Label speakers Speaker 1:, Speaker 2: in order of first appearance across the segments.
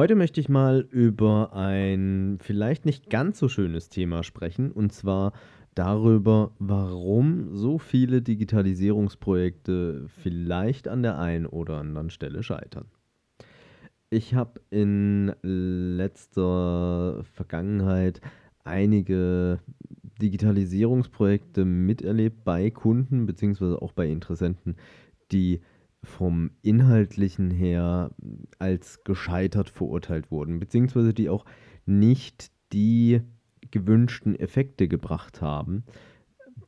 Speaker 1: Heute möchte ich mal über ein vielleicht nicht ganz so schönes Thema sprechen, und zwar darüber, warum so viele Digitalisierungsprojekte vielleicht an der einen oder anderen Stelle scheitern. Ich habe in letzter Vergangenheit einige Digitalisierungsprojekte miterlebt bei Kunden beziehungsweise auch bei Interessenten, die vom Inhaltlichen her als gescheitert verurteilt wurden, beziehungsweise die auch nicht die gewünschten Effekte gebracht haben,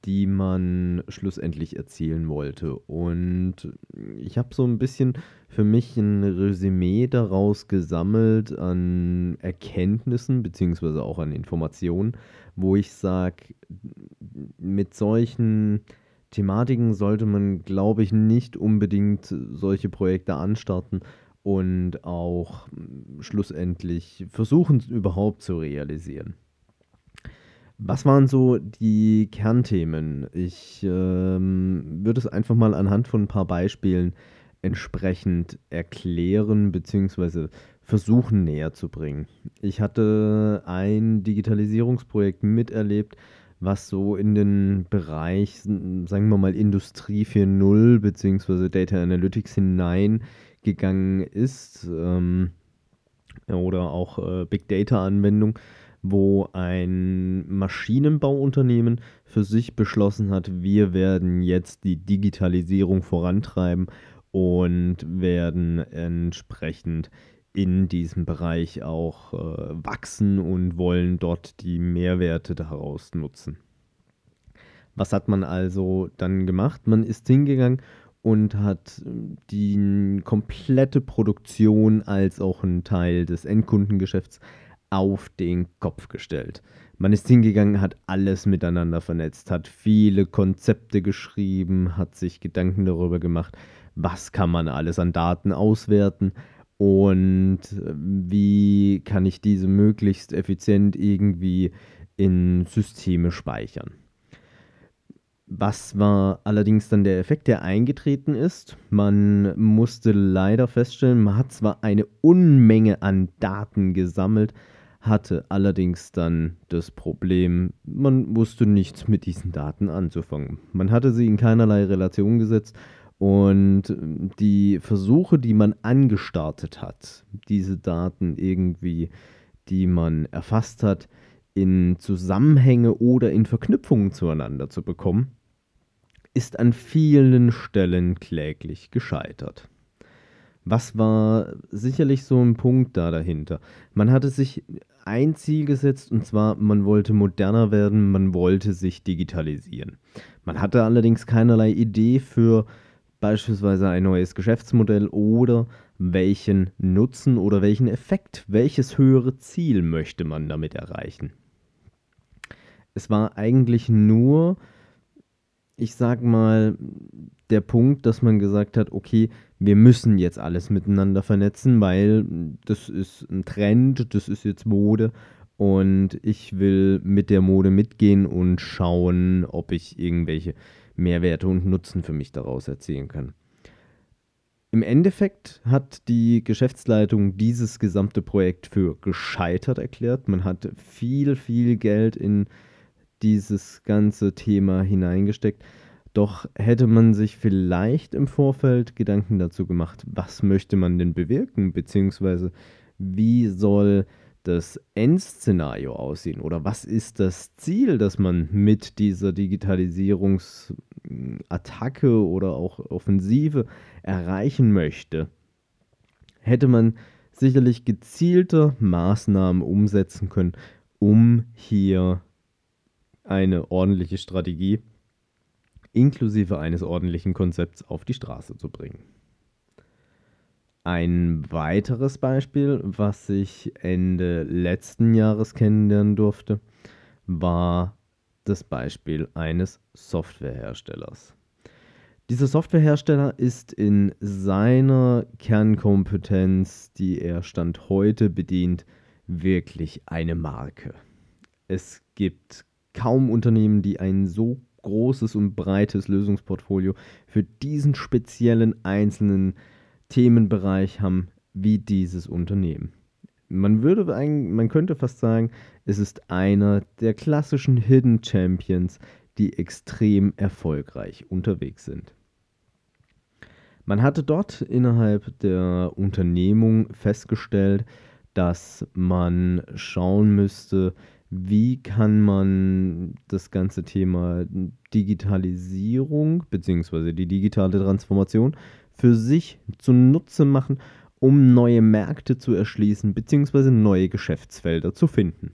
Speaker 1: die man schlussendlich erzielen wollte. Und ich habe so ein bisschen für mich ein Resümee daraus gesammelt an Erkenntnissen beziehungsweise auch an Informationen, wo ich sage, mit solchen Thematiken sollte man, glaube ich, nicht unbedingt solche Projekte anstarten und auch hm, schlussendlich versuchen überhaupt zu realisieren. Was waren so die Kernthemen? Ich ähm, würde es einfach mal anhand von ein paar Beispielen entsprechend erklären bzw. versuchen näher zu bringen. Ich hatte ein Digitalisierungsprojekt miterlebt, was so in den Bereich, sagen wir mal, Industrie 4.0 bzw. Data Analytics hineingegangen ist ähm, oder auch äh, Big Data Anwendung, wo ein Maschinenbauunternehmen für sich beschlossen hat, wir werden jetzt die Digitalisierung vorantreiben und werden entsprechend in diesem Bereich auch äh, wachsen und wollen dort die Mehrwerte daraus nutzen. Was hat man also dann gemacht? Man ist hingegangen und hat die komplette Produktion als auch einen Teil des Endkundengeschäfts auf den Kopf gestellt. Man ist hingegangen, hat alles miteinander vernetzt, hat viele Konzepte geschrieben, hat sich Gedanken darüber gemacht, was kann man alles an Daten auswerten, und äh, wie kann ich diese möglichst effizient irgendwie in Systeme speichern. Was war allerdings dann der Effekt, der eingetreten ist? Man musste leider feststellen, man hat zwar eine Unmenge an Daten gesammelt, hatte allerdings dann das Problem, man wusste nichts mit diesen Daten anzufangen. Man hatte sie in keinerlei Relation gesetzt und die Versuche, die man angestartet hat, diese Daten irgendwie, die man erfasst hat, in Zusammenhänge oder in Verknüpfungen zueinander zu bekommen, ist an vielen Stellen kläglich gescheitert. Was war sicherlich so ein Punkt da dahinter? Man hatte sich ein Ziel gesetzt und zwar, man wollte moderner werden, man wollte sich digitalisieren. Man hatte allerdings keinerlei Idee für beispielsweise ein neues Geschäftsmodell oder welchen Nutzen oder welchen Effekt, welches höhere Ziel möchte man damit erreichen. Es war eigentlich nur, ich sag mal, der Punkt, dass man gesagt hat, okay, wir müssen jetzt alles miteinander vernetzen, weil das ist ein Trend, das ist jetzt Mode und ich will mit der Mode mitgehen und schauen, ob ich irgendwelche Mehrwerte und Nutzen für mich daraus erzielen kann. Im Endeffekt hat die Geschäftsleitung dieses gesamte Projekt für gescheitert erklärt. Man hat viel, viel Geld in dieses ganze Thema hineingesteckt. Doch hätte man sich vielleicht im Vorfeld Gedanken dazu gemacht, was möchte man denn bewirken, beziehungsweise wie soll das Endszenario aussehen oder was ist das Ziel, das man mit dieser Digitalisierungsattacke oder auch Offensive erreichen möchte, hätte man sicherlich gezielte Maßnahmen umsetzen können, um hier eine ordentliche Strategie inklusive eines ordentlichen Konzepts auf die Straße zu bringen. Ein weiteres Beispiel, was ich Ende letzten Jahres kennenlernen durfte, war das Beispiel eines Softwareherstellers. Dieser Softwarehersteller ist in seiner Kernkompetenz, die er Stand heute bedient, wirklich eine Marke. Es gibt kaum Unternehmen, die ein so großes und breites Lösungsportfolio für diesen speziellen einzelnen Themenbereich haben wie dieses Unternehmen. Man würde man könnte fast sagen, es ist einer der klassischen Hidden Champions, die extrem erfolgreich unterwegs sind. Man hatte dort innerhalb der Unternehmung festgestellt, dass man schauen müsste, wie kann man das ganze Thema Digitalisierung bzw. die digitale Transformation für sich zunutze machen, um neue Märkte zu erschließen bzw. neue Geschäftsfelder zu finden.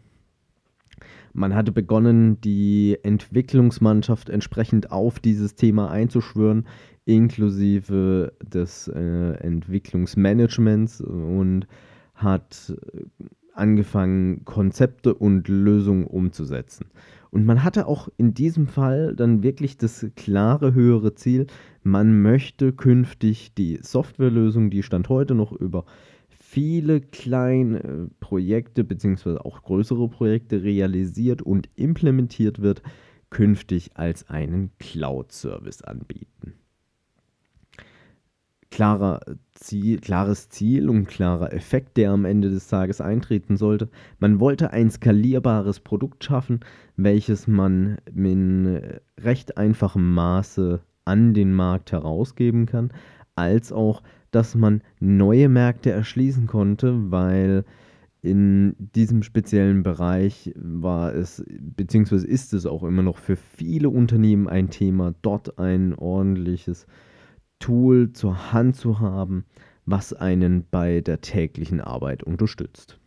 Speaker 1: Man hatte begonnen, die Entwicklungsmannschaft entsprechend auf dieses Thema einzuschwören, inklusive des äh, Entwicklungsmanagements und hat angefangen, Konzepte und Lösungen umzusetzen. Und man hatte auch in diesem Fall dann wirklich das klare höhere Ziel, man möchte künftig die Softwarelösung, die Stand heute noch über viele kleine Projekte bzw. auch größere Projekte realisiert und implementiert wird, künftig als einen Cloud-Service anbieten klarer Ziel, klares Ziel und klarer Effekt, der am Ende des Tages eintreten sollte. Man wollte ein skalierbares Produkt schaffen, welches man in recht einfachem Maße an den Markt herausgeben kann, als auch, dass man neue Märkte erschließen konnte, weil in diesem speziellen Bereich war es, beziehungsweise ist es auch immer noch für viele Unternehmen ein Thema, dort ein ordentliches Tool zur Hand zu haben, was einen bei der täglichen Arbeit unterstützt.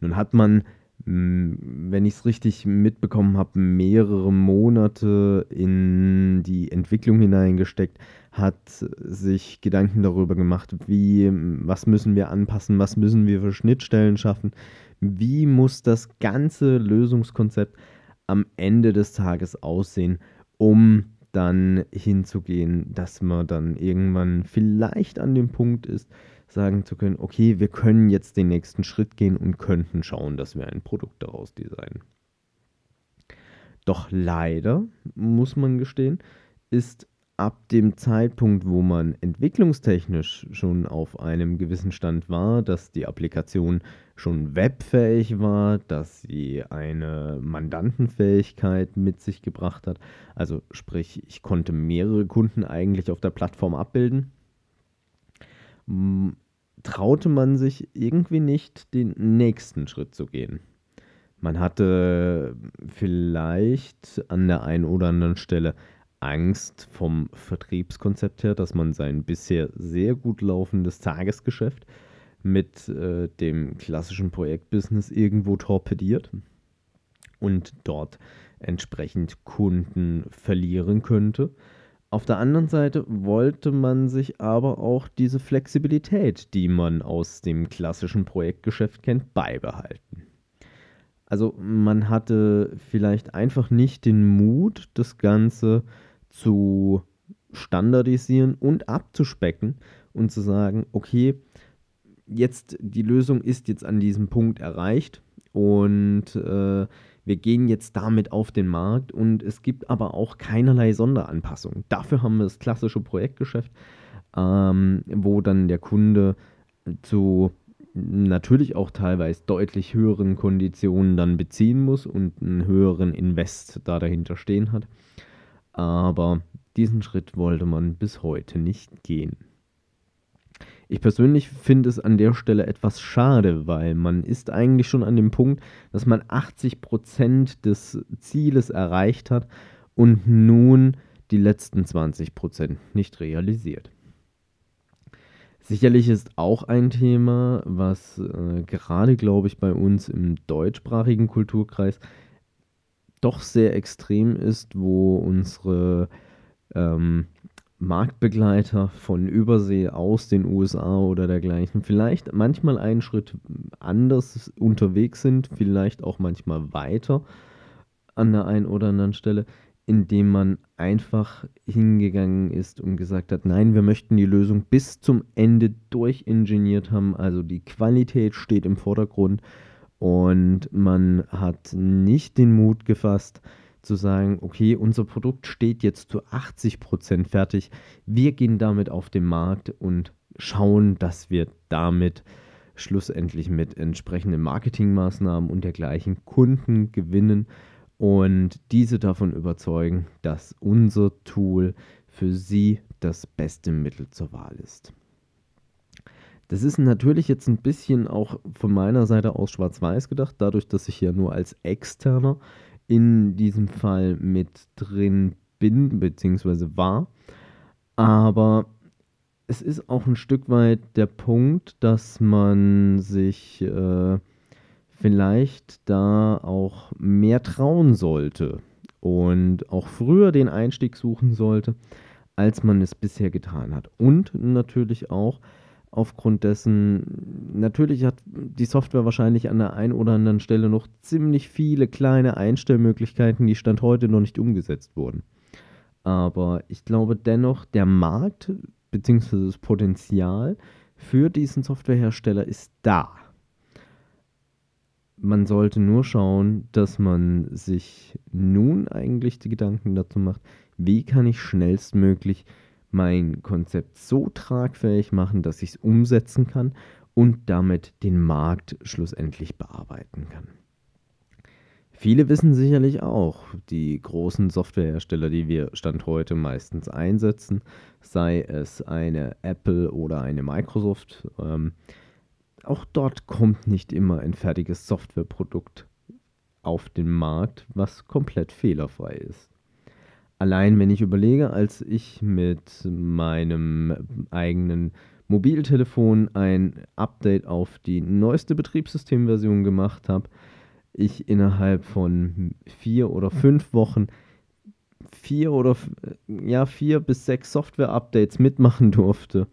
Speaker 1: Nun hat man, hm, wenn ich es richtig mitbekommen habe, mehrere Monate in die Entwicklung hineingesteckt, hat sich Gedanken darüber gemacht, wie, was müssen wir anpassen, was müssen wir für Schnittstellen schaffen, wie muss das ganze Lösungskonzept am Ende des Tages aussehen, um dann hinzugehen, dass man dann irgendwann vielleicht an dem Punkt ist, sagen zu können, okay, wir können jetzt den nächsten Schritt gehen und könnten schauen, dass wir ein Produkt daraus designen. Doch leider, muss man gestehen, ist ab dem Zeitpunkt, wo man entwicklungstechnisch schon auf einem gewissen Stand war, dass die Applikation schon webfähig war, dass sie eine Mandantenfähigkeit mit sich gebracht hat. Also sprich, ich konnte mehrere Kunden eigentlich auf der Plattform abbilden. Traute man sich irgendwie nicht, den nächsten Schritt zu gehen. Man hatte vielleicht an der einen oder anderen Stelle Angst vom Vertriebskonzept her, dass man sein bisher sehr gut laufendes Tagesgeschäft mit äh, dem klassischen Projektbusiness irgendwo torpediert und dort entsprechend Kunden verlieren könnte. Auf der anderen Seite wollte man sich aber auch diese Flexibilität, die man aus dem klassischen Projektgeschäft kennt, beibehalten. Also man hatte vielleicht einfach nicht den Mut, das Ganze zu standardisieren und abzuspecken und zu sagen, okay, jetzt die Lösung ist jetzt an diesem Punkt erreicht und äh, wir gehen jetzt damit auf den Markt und es gibt aber auch keinerlei Sonderanpassungen. Dafür haben wir das klassische Projektgeschäft, ähm, wo dann der Kunde zu natürlich auch teilweise deutlich höheren Konditionen dann beziehen muss und einen höheren Invest da dahinter stehen hat. Aber diesen Schritt wollte man bis heute nicht gehen. Ich persönlich finde es an der Stelle etwas schade, weil man ist eigentlich schon an dem Punkt, dass man 80% des Zieles erreicht hat und nun die letzten 20% nicht realisiert. Sicherlich ist auch ein Thema, was äh, gerade, glaube ich, bei uns im deutschsprachigen Kulturkreis doch sehr extrem ist, wo unsere ähm, Marktbegleiter von Übersee aus den USA oder dergleichen vielleicht manchmal einen Schritt anders unterwegs sind, vielleicht auch manchmal weiter an der einen oder anderen Stelle, indem man einfach hingegangen ist und gesagt hat, nein, wir möchten die Lösung bis zum Ende durchingeniert haben, also die Qualität steht im Vordergrund und man hat nicht den Mut gefasst, zu sagen, okay, unser Produkt steht jetzt zu 80% fertig. Wir gehen damit auf den Markt und schauen, dass wir damit schlussendlich mit entsprechenden Marketingmaßnahmen und dergleichen Kunden gewinnen und diese davon überzeugen, dass unser Tool für sie das beste Mittel zur Wahl ist. Das ist natürlich jetzt ein bisschen auch von meiner Seite aus schwarz-weiß gedacht, dadurch, dass ich ja nur als Externer in diesem Fall mit drin bin, beziehungsweise war. Aber es ist auch ein Stück weit der Punkt, dass man sich äh, vielleicht da auch mehr trauen sollte und auch früher den Einstieg suchen sollte, als man es bisher getan hat. Und natürlich auch, aufgrund dessen, natürlich hat die Software wahrscheinlich an der einen oder anderen Stelle noch ziemlich viele kleine Einstellmöglichkeiten, die Stand heute noch nicht umgesetzt wurden. Aber ich glaube dennoch, der Markt bzw. das Potenzial für diesen Softwarehersteller ist da. Man sollte nur schauen, dass man sich nun eigentlich die Gedanken dazu macht, wie kann ich schnellstmöglich mein Konzept so tragfähig machen, dass ich es umsetzen kann und damit den Markt schlussendlich bearbeiten kann. Viele wissen sicherlich auch, die großen Softwarehersteller, die wir Stand heute meistens einsetzen, sei es eine Apple oder eine Microsoft, ähm, auch dort kommt nicht immer ein fertiges Softwareprodukt auf den Markt, was komplett fehlerfrei ist. Allein wenn ich überlege, als ich mit meinem eigenen Mobiltelefon ein Update auf die neueste Betriebssystemversion gemacht habe, ich innerhalb von vier oder fünf Wochen vier oder ja vier bis sechs Software-Updates mitmachen durfte,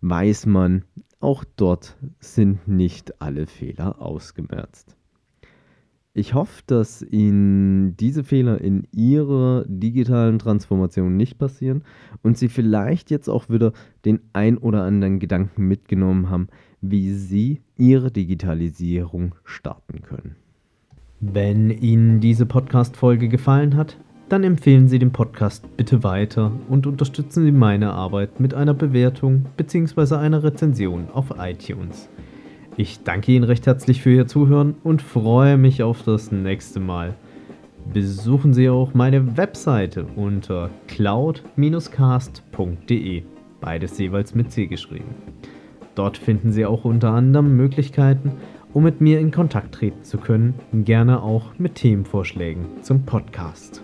Speaker 1: weiß man, auch dort sind nicht alle Fehler ausgemerzt. Ich hoffe, dass Ihnen diese Fehler in Ihrer digitalen Transformation nicht passieren und Sie vielleicht jetzt auch wieder den ein oder anderen Gedanken mitgenommen haben, wie Sie Ihre Digitalisierung starten können.
Speaker 2: Wenn Ihnen diese Podcast-Folge gefallen hat, dann empfehlen Sie den Podcast bitte weiter und unterstützen Sie meine Arbeit mit einer Bewertung bzw. einer Rezension auf iTunes. Ich danke Ihnen recht herzlich für Ihr Zuhören und freue mich auf das nächste Mal. Besuchen Sie auch meine Webseite unter cloud-cast.de, beides jeweils mit C geschrieben. Dort finden Sie auch unter anderem Möglichkeiten, um mit mir in Kontakt treten zu können, gerne auch mit Themenvorschlägen zum Podcast.